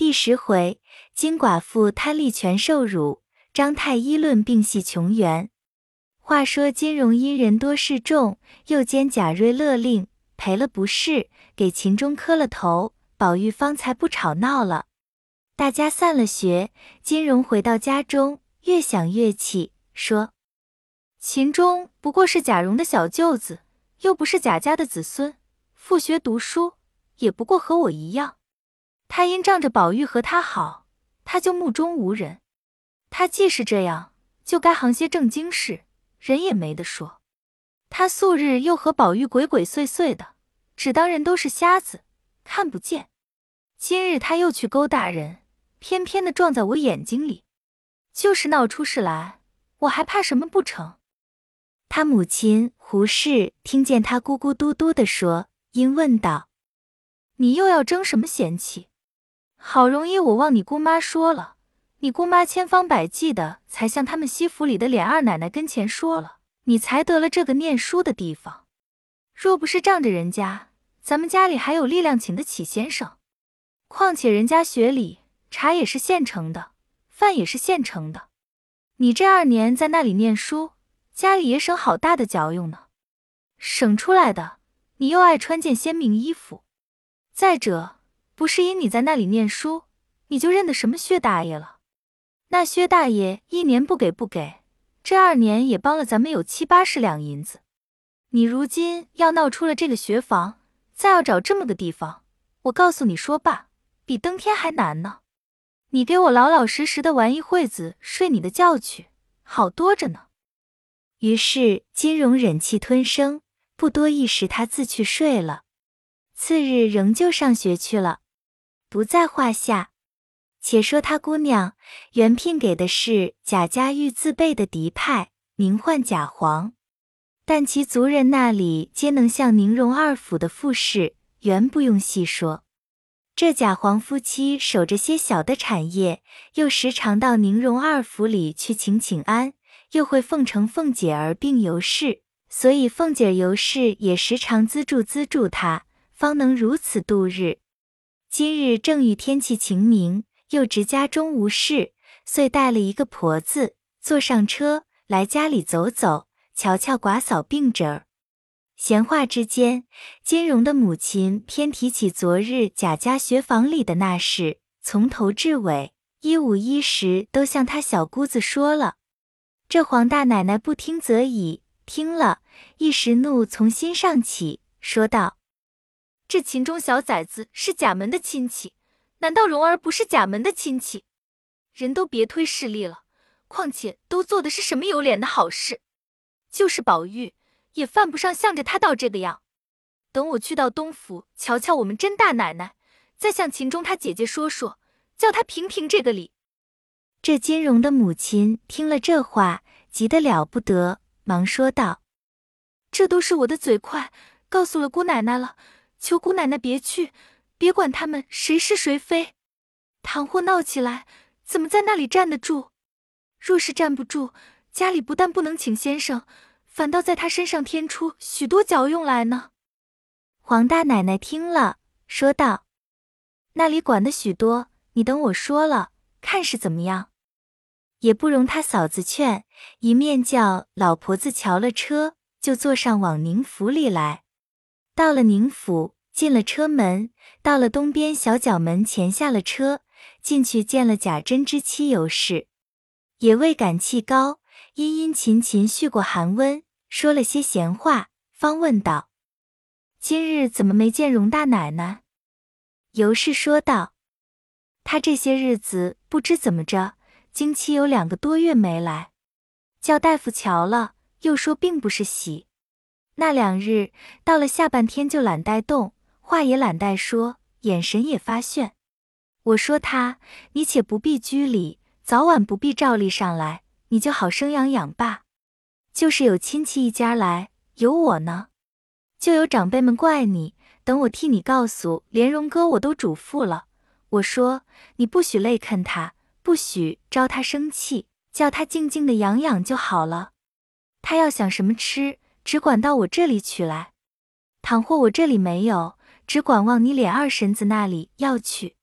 第十回，金寡妇贪利权受辱，张太医论病系穷源。话说金荣因人多势众，又兼贾瑞勒令，赔了不是，给秦钟磕了头，宝玉方才不吵闹了。大家散了学，金荣回到家中，越想越气，说：“秦钟不过是贾蓉的小舅子，又不是贾家的子孙，复学读书，也不过和我一样。”他因仗着宝玉和他好，他就目中无人。他既是这样，就该行些正经事，人也没得说。他素日又和宝玉鬼鬼祟祟的，只当人都是瞎子，看不见。今日他又去勾搭人，偏偏的撞在我眼睛里，就是闹出事来，我还怕什么不成？他母亲胡氏听见他咕咕嘟嘟的说，因问道：“你又要争什么嫌弃？”好容易我望你姑妈说了，你姑妈千方百计的才向他们西府里的琏二奶奶跟前说了，你才得了这个念书的地方。若不是仗着人家，咱们家里还有力量请得起先生。况且人家学里茶也是现成的，饭也是现成的。你这二年在那里念书，家里也省好大的脚用呢。省出来的，你又爱穿件鲜明衣服。再者。不是因你在那里念书，你就认得什么薛大爷了？那薛大爷一年不给不给，这二年也帮了咱们有七八十两银子。你如今要闹出了这个学房，再要找这么个地方，我告诉你说罢，比登天还难呢。你给我老老实实的玩一会子，睡你的觉去，好多着呢。于是金荣忍气吞声，不多一时，他自去睡了。次日仍旧上学去了。不在话下。且说他姑娘原聘给的是贾家玉自备的嫡派，名唤贾黄，但其族人那里皆能像宁荣二府的富士，原不用细说。这贾黄夫妻守着些小的产业，又时常到宁荣二府里去请请安，又会奉承凤姐儿并尤氏，所以凤姐儿尤氏也时常资助资助他，方能如此度日。今日正遇天气晴明，又值家中无事，遂带了一个婆子，坐上车来家里走走，瞧瞧寡嫂病着。闲话之间，金荣的母亲偏提起昨日贾家学房里的那事，从头至尾一五一十都向他小姑子说了。这黄大奶奶不听则已，听了一时怒从心上起，说道。这秦钟小崽子是贾门的亲戚，难道蓉儿不是贾门的亲戚？人都别推势力了，况且都做的是什么有脸的好事？就是宝玉也犯不上向着他到这个样。等我去到东府瞧瞧我们甄大奶奶，再向秦钟他姐姐说说，叫他评评这个理。这金荣的母亲听了这话，急得了不得，忙说道：“这都是我的嘴快，告诉了姑奶奶了。”求姑奶奶别去，别管他们谁是谁非。倘或闹起来，怎么在那里站得住？若是站不住，家里不但不能请先生，反倒在他身上添出许多脚用来呢。黄大奶奶听了，说道：“那里管的许多，你等我说了，看是怎么样。也不容他嫂子劝，一面叫老婆子瞧了车，就坐上往宁府里来。”到了宁府，进了车门，到了东边小角门前下了车，进去见了贾珍之妻尤氏，也未敢气高，殷殷勤勤续过寒温，说了些闲话，方问道：“今日怎么没见荣大奶奶？”尤氏说道：“她这些日子不知怎么着，经期有两个多月没来，叫大夫瞧了，又说并不是喜。”那两日到了下半天就懒带动，话也懒带说，眼神也发眩。我说他，你且不必拘礼，早晚不必照例上来，你就好生养养罢。就是有亲戚一家来，有我呢，就有长辈们怪你，等我替你告诉，连荣哥我都嘱咐了。我说你不许累啃他，不许招他生气，叫他静静的养养就好了。他要想什么吃。只管到我这里取来，倘或我这里没有，只管往你脸二婶子那里要去。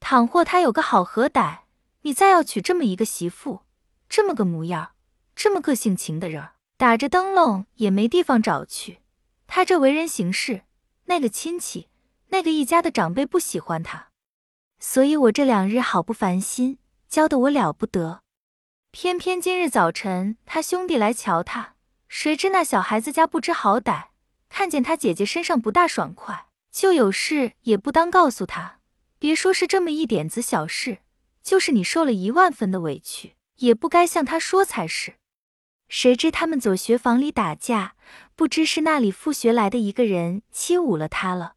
倘或他有个好合歹，你再要娶这么一个媳妇，这么个模样，这么个性情的人，打着灯笼也没地方找去。他这为人行事，那个亲戚，那个一家的长辈不喜欢他，所以我这两日好不烦心，教得我了不得。偏偏今日早晨他兄弟来瞧他，谁知那小孩子家不知好歹，看见他姐姐身上不大爽快，就有事也不当告诉他。别说是这么一点子小事，就是你受了一万分的委屈，也不该向他说才是。谁知他们左学房里打架，不知是那里复学来的一个人欺侮了他了，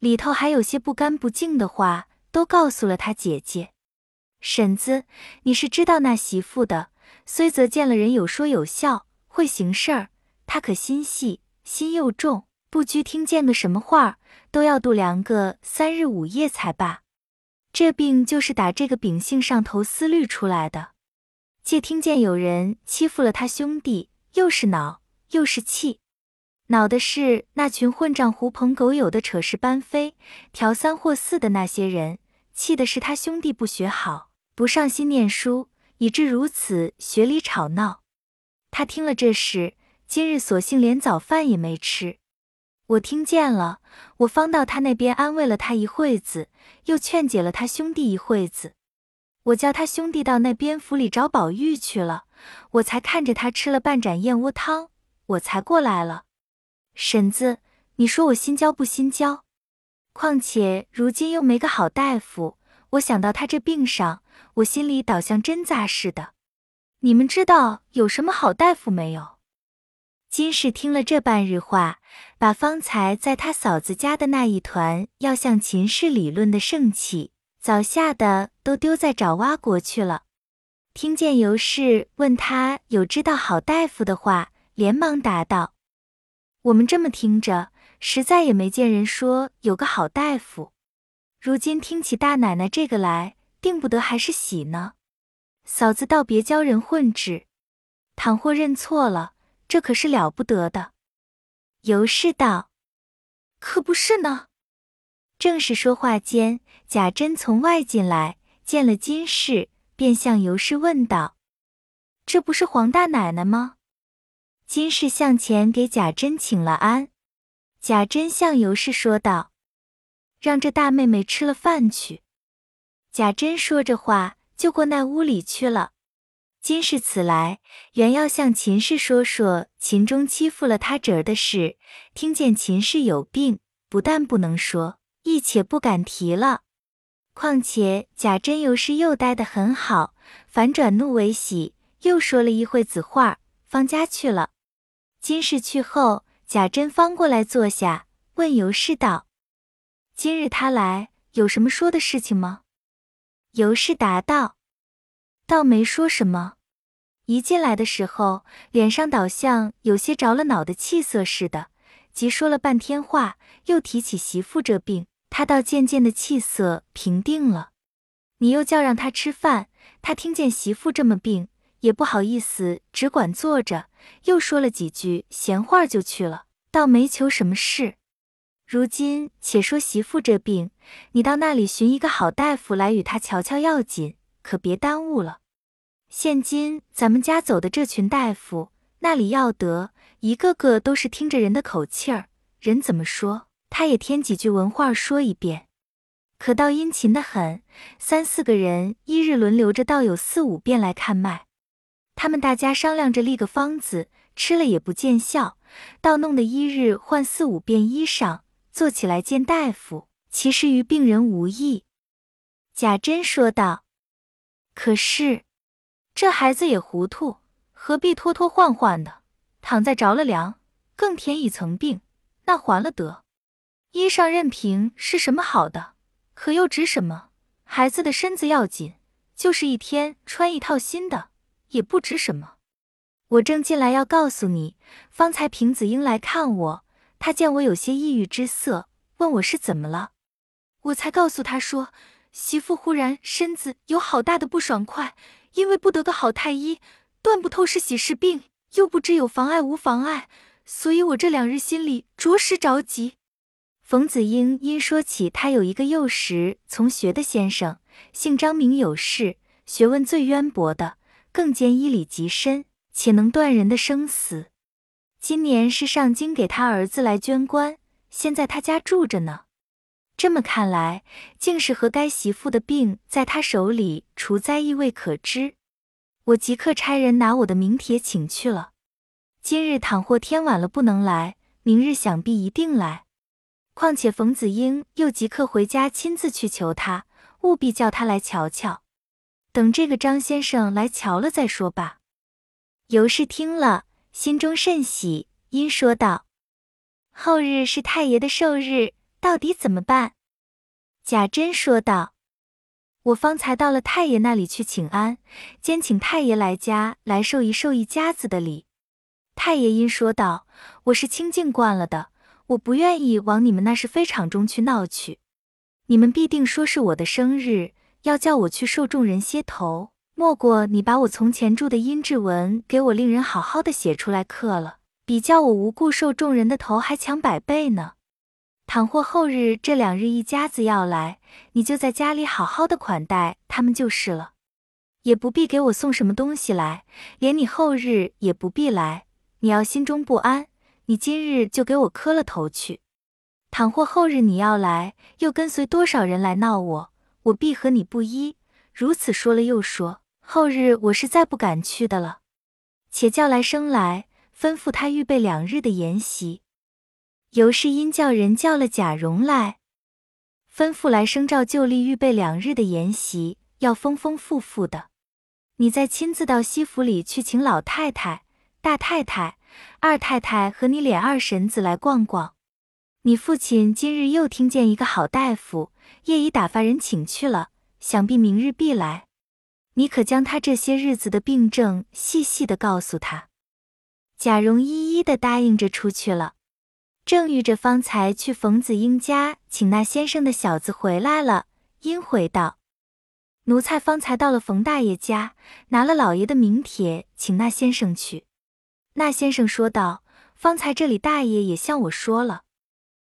里头还有些不干不净的话，都告诉了他姐姐。婶子，你是知道那媳妇的，虽则见了人有说有笑，会行事儿，他可心细，心又重，不拘听见个什么话儿。都要度量个三日五夜才罢。这病就是打这个秉性上头思虑出来的。借听见有人欺负了他兄弟，又是恼又是气。恼的是那群混账狐朋狗友的扯事搬飞，调三或四的那些人；气的是他兄弟不学好，不上心念书，以致如此学里吵闹。他听了这事，今日索性连早饭也没吃。我听见了，我方到他那边安慰了他一会子，又劝解了他兄弟一会子。我叫他兄弟到那边府里找宝玉去了，我才看着他吃了半盏燕窝汤，我才过来了。婶子，你说我心焦不心焦？况且如今又没个好大夫，我想到他这病上，我心里倒像针扎似的。你们知道有什么好大夫没有？金氏听了这半日话，把方才在他嫂子家的那一团要向秦氏理论的盛气，早吓得都丢在爪哇国去了。听见尤氏问他有知道好大夫的话，连忙答道：“我们这么听着，实在也没见人说有个好大夫。如今听起大奶奶这个来，定不得还是喜呢。嫂子倒别教人混治，倘或认错了。”这可是了不得的。尤氏道：“可不是呢。”正是说话间，贾珍从外进来，见了金氏，便向尤氏问道：“这不是黄大奶奶吗？”金氏向前给贾珍请了安。贾珍向尤氏说道：“让这大妹妹吃了饭去。”贾珍说着话，就过那屋里去了。今世此来，原要向秦氏说说秦钟欺负了他侄儿的事。听见秦氏有病，不但不能说，亦且不敢提了。况且贾珍尤氏又待得很好，反转怒为喜，又说了一会子话，方家去了。今世去后，贾珍方过来坐下，问尤氏道：“今日他来，有什么说的事情吗？”尤氏答道。倒没说什么，一进来的时候，脸上倒像有些着了恼的气色似的。即说了半天话，又提起媳妇这病，他倒渐渐的气色平定了。你又叫让他吃饭，他听见媳妇这么病，也不好意思，只管坐着，又说了几句闲话就去了，倒没求什么事。如今且说媳妇这病，你到那里寻一个好大夫来与他瞧瞧要紧，可别耽误了。现今咱们家走的这群大夫，那里要得，一个个都是听着人的口气儿，人怎么说，他也添几句文话说一遍。可倒殷勤的很，三四个人一日轮流着，倒有四五遍来看脉。他们大家商量着立个方子，吃了也不见效，倒弄得一日换四五遍衣裳，坐起来见大夫，其实于病人无益。贾珍说道：“可是。”这孩子也糊涂，何必拖拖换换的？躺在着了凉，更添一层病，那还了得？衣裳任凭是什么好的，可又值什么？孩子的身子要紧，就是一天穿一套新的，也不值什么。我正进来要告诉你，方才平子英来看我，他见我有些抑郁之色，问我是怎么了，我才告诉他说，媳妇忽然身子有好大的不爽快。因为不得个好太医，断不透是喜是病，又不知有妨碍无妨碍，所以我这两日心里着实着急。冯子英因说起他有一个幼时从学的先生，姓张名有事，学问最渊博的，更兼医理极深，且能断人的生死。今年是上京给他儿子来捐官，先在他家住着呢。这么看来，竟是和该媳妇的病在他手里，除灾亦未可知。我即刻差人拿我的名帖请去了。今日倘或天晚了不能来，明日想必一定来。况且冯子英又即刻回家亲自去求他，务必叫他来瞧瞧。等这个张先生来瞧了再说吧。尤氏听了，心中甚喜，因说道：“后日是太爷的寿日，到底怎么办？”贾珍说道：“我方才到了太爷那里去请安，兼请太爷来家来受一受一家子的礼。太爷因说道：‘我是清静惯了的。’”我不愿意往你们那是非场中去闹去，你们必定说是我的生日，要叫我去受众人歇头。莫过你把我从前住的阴质文给我令人好好的写出来刻了，比叫我无故受众人的头还强百倍呢。倘或后日这两日一家子要来，你就在家里好好的款待他们就是了，也不必给我送什么东西来，连你后日也不必来。你要心中不安。你今日就给我磕了头去，倘或后日你要来，又跟随多少人来闹我，我必和你不依。如此说了又说，后日我是再不敢去的了。且叫来生来，吩咐他预备两日的筵席。尤氏因叫人叫了贾蓉来，吩咐来生照旧例预备两日的筵席，要丰丰富富的。你再亲自到西府里去请老太太、大太太。二太太和你脸二婶子来逛逛。你父亲今日又听见一个好大夫，夜已打发人请去了，想必明日必来。你可将他这些日子的病症细细的告诉他。贾蓉一一的答应着出去了。正遇着方才去冯子英家请那先生的小子回来了，因回道：“奴才方才到了冯大爷家，拿了老爷的名帖，请那先生去。”那先生说道：“方才这里大爷也向我说了，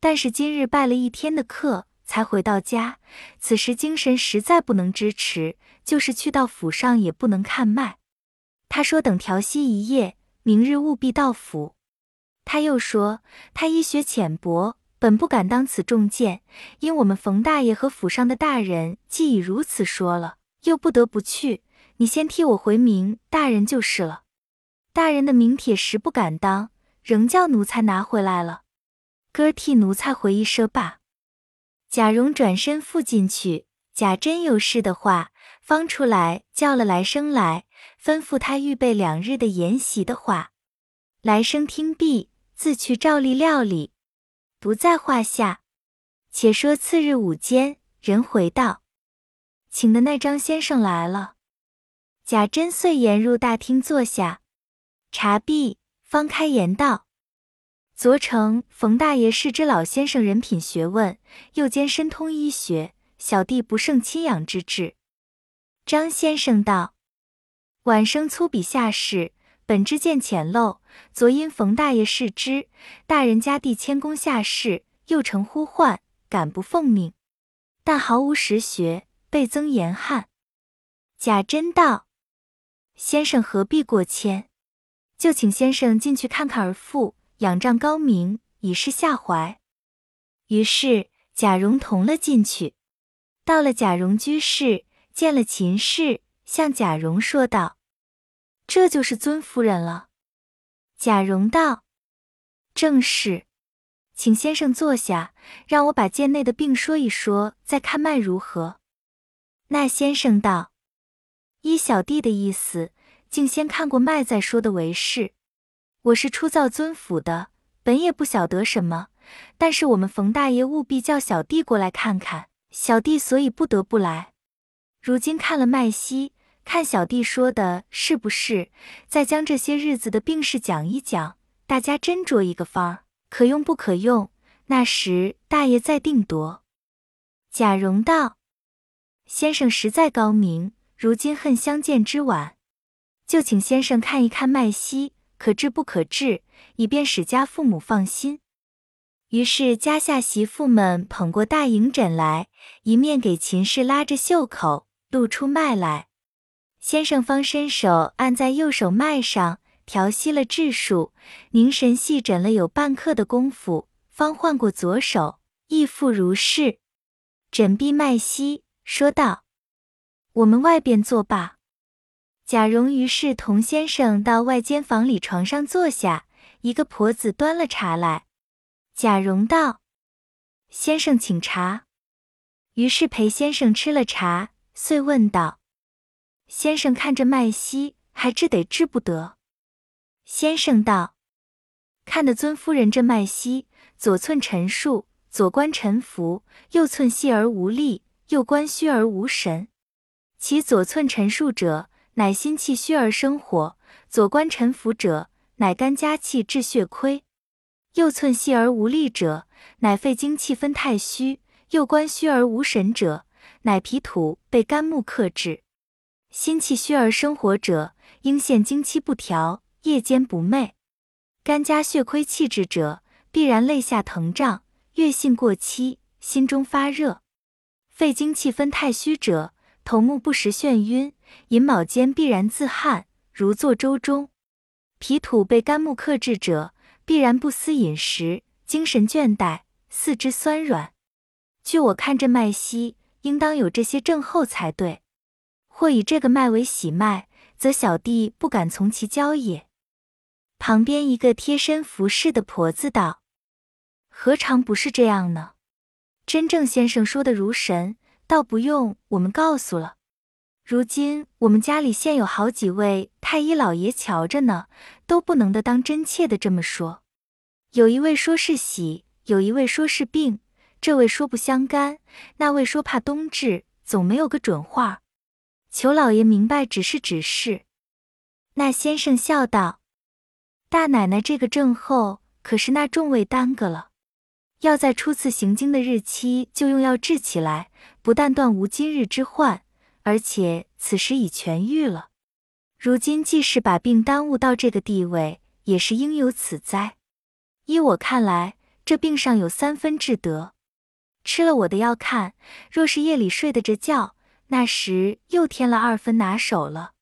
但是今日拜了一天的课，才回到家，此时精神实在不能支持，就是去到府上也不能看脉。他说等调息一夜，明日务必到府。他又说他医学浅薄，本不敢当此重见，因我们冯大爷和府上的大人既已如此说了，又不得不去。你先替我回明大人就是了。”大人的名帖实不敢当，仍叫奴才拿回来了。哥替奴才回一声罢。贾蓉转身复进去，贾珍有事的话，方出来叫了来生来，吩咐他预备两日的筵席的话。来生听毕，自去照例料理，不在话下。且说次日午间，人回道，请的那张先生来了。贾珍遂言入大厅坐下。茶毕，方开言道：“昨承冯大爷是知老先生人品学问，又兼深通医学，小弟不胜亲仰之至。”张先生道：“晚生粗鄙下士，本知见浅陋，昨因冯大爷视之，大人家弟谦恭下士，又承呼唤，敢不奉命？但毫无实学，倍增严悍。”贾珍道：“先生何必过谦？”就请先生进去看看儿妇，仰仗高明，以示下怀。于是贾蓉同了进去。到了贾蓉居室，见了秦氏，向贾蓉说道：“这就是尊夫人了。”贾蓉道：“正是，请先生坐下，让我把贱内的病说一说，再看脉如何？”那先生道：“依小弟的意思。”竟先看过脉再说的为是。我是初造尊府的，本也不晓得什么，但是我们冯大爷务必叫小弟过来看看，小弟所以不得不来。如今看了脉息，看小弟说的是不是，再将这些日子的病事讲一讲，大家斟酌一个方儿，可用不可用，那时大爷再定夺。贾蓉道：“先生实在高明，如今恨相见之晚。”就请先生看一看脉息，可治不可治，以便使家父母放心。于是家下媳妇们捧过大银枕来，一面给秦氏拉着袖口，露出脉来。先生方伸手按在右手脉上，调息了质数，凝神细诊了有半刻的功夫，方换过左手，亦复如是。诊毕脉息，说道：“我们外边坐罢。”贾蓉于是同先生到外间房里床上坐下，一个婆子端了茶来。贾蓉道：“先生请茶。”于是陪先生吃了茶，遂问道：“先生看着脉息，还治得治不得？”先生道：“看得尊夫人这脉息，左寸沉数，左关沉浮；右寸细而无力，右关虚而无神。其左寸沉数者，”乃心气虚而生火，左关沉浮者，乃肝加气致血亏；右寸细而无力者，乃肺精气分太虚；右关虚而无神者，乃脾土被肝木克制。心气虚而生火者，应现经期不调，夜间不寐；肝加血亏气滞者，必然肋下疼胀，月信过期，心中发热。肺精气分太虚者，头目不时眩晕。寅卯间必然自汗，如坐舟中；脾土被肝木克制者，必然不思饮食，精神倦怠，四肢酸软。据我看这脉息，应当有这些症候才对。或以这个脉为喜脉，则小弟不敢从其教也。旁边一个贴身服侍的婆子道：“何尝不是这样呢？真正先生说的如神，倒不用我们告诉了。”如今我们家里现有好几位太医老爷瞧着呢，都不能的当真切的这么说。有一位说是喜，有一位说是病，这位说不相干，那位说怕冬至，总没有个准话。求老爷明白指示指示。那先生笑道：“大奶奶这个症候，可是那众位耽搁了，要在初次行经的日期就用药治起来，不但断无今日之患。”而且此时已痊愈了，如今既是把病耽误到这个地位，也是应有此灾。依我看来，这病上有三分治得。吃了我的药，看若是夜里睡得着觉，那时又添了二分拿手了。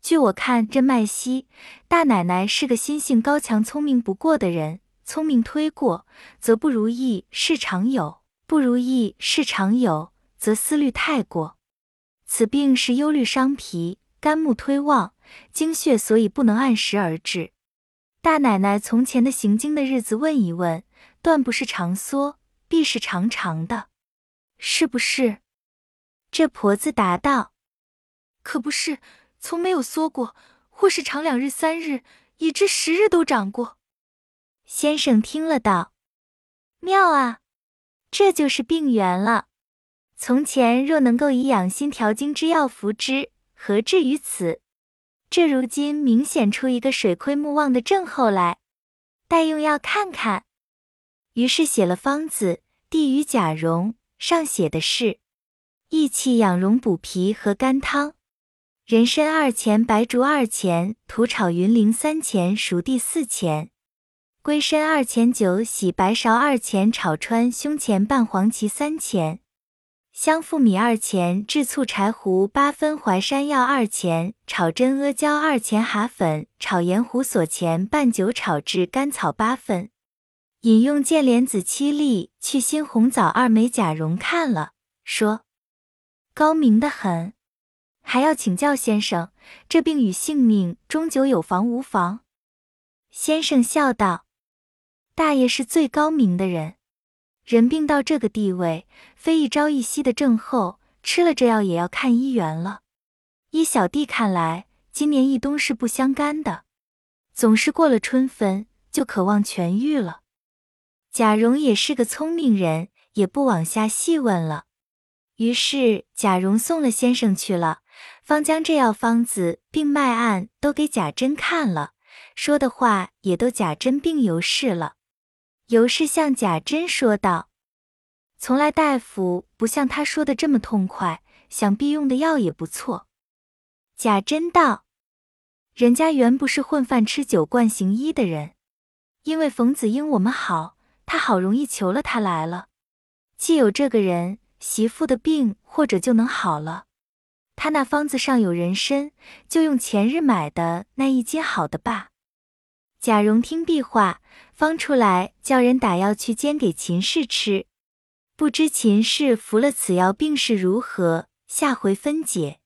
据我看，这麦西大奶奶是个心性高强、聪明不过的人。聪明推过，则不如意事常有；不如意事常有，则思虑太过。此病是忧虑伤脾，肝木推旺，精血所以不能按时而至。大奶奶从前的行经的日子问一问，断不是长缩，必是长长的，是不是？这婆子答道：“可不是，从没有缩过，或是长两日三日，以至十日都长过。”先生听了道：“妙啊，这就是病源了。”从前若能够以养心调经之药服之，何至于此？这如今明显出一个水亏木旺的症候来，待用药看看。于是写了方子，递与贾蓉，上写的是：益气养荣补脾和肝汤，人参二钱，白术二钱，土炒云苓三钱，熟地四钱，归参二钱，酒洗白芍二钱，炒川胸前半黄芪三钱。香附米二钱，制醋柴胡八分，淮山药二钱，炒真阿胶二钱，蛤粉炒盐胡索钱，半酒炒制甘草八分。饮用见莲子七粒，去腥红枣二枚。贾蓉看了，说：“高明的很，还要请教先生，这病与性命终究有妨无妨？”先生笑道：“大爷是最高明的人。”人病到这个地位，非一朝一夕的症候，吃了这药也要看医缘了。依小弟看来，今年一冬是不相干的，总是过了春分就渴望痊愈了。贾蓉也是个聪明人，也不往下细问了。于是贾蓉送了先生去了，方将这药方子、病脉案都给贾珍看了，说的话也都贾珍病由是了。尤氏向贾珍说道：“从来大夫不像他说的这么痛快，想必用的药也不错。”贾珍道：“人家原不是混饭吃酒惯行医的人，因为冯子英我们好，他好容易求了他来了。既有这个人，媳妇的病或者就能好了。他那方子上有人参，就用前日买的那一斤好的吧。贾蓉听壁话，方出来叫人打药去煎给秦氏吃。不知秦氏服了此药，病势如何？下回分解。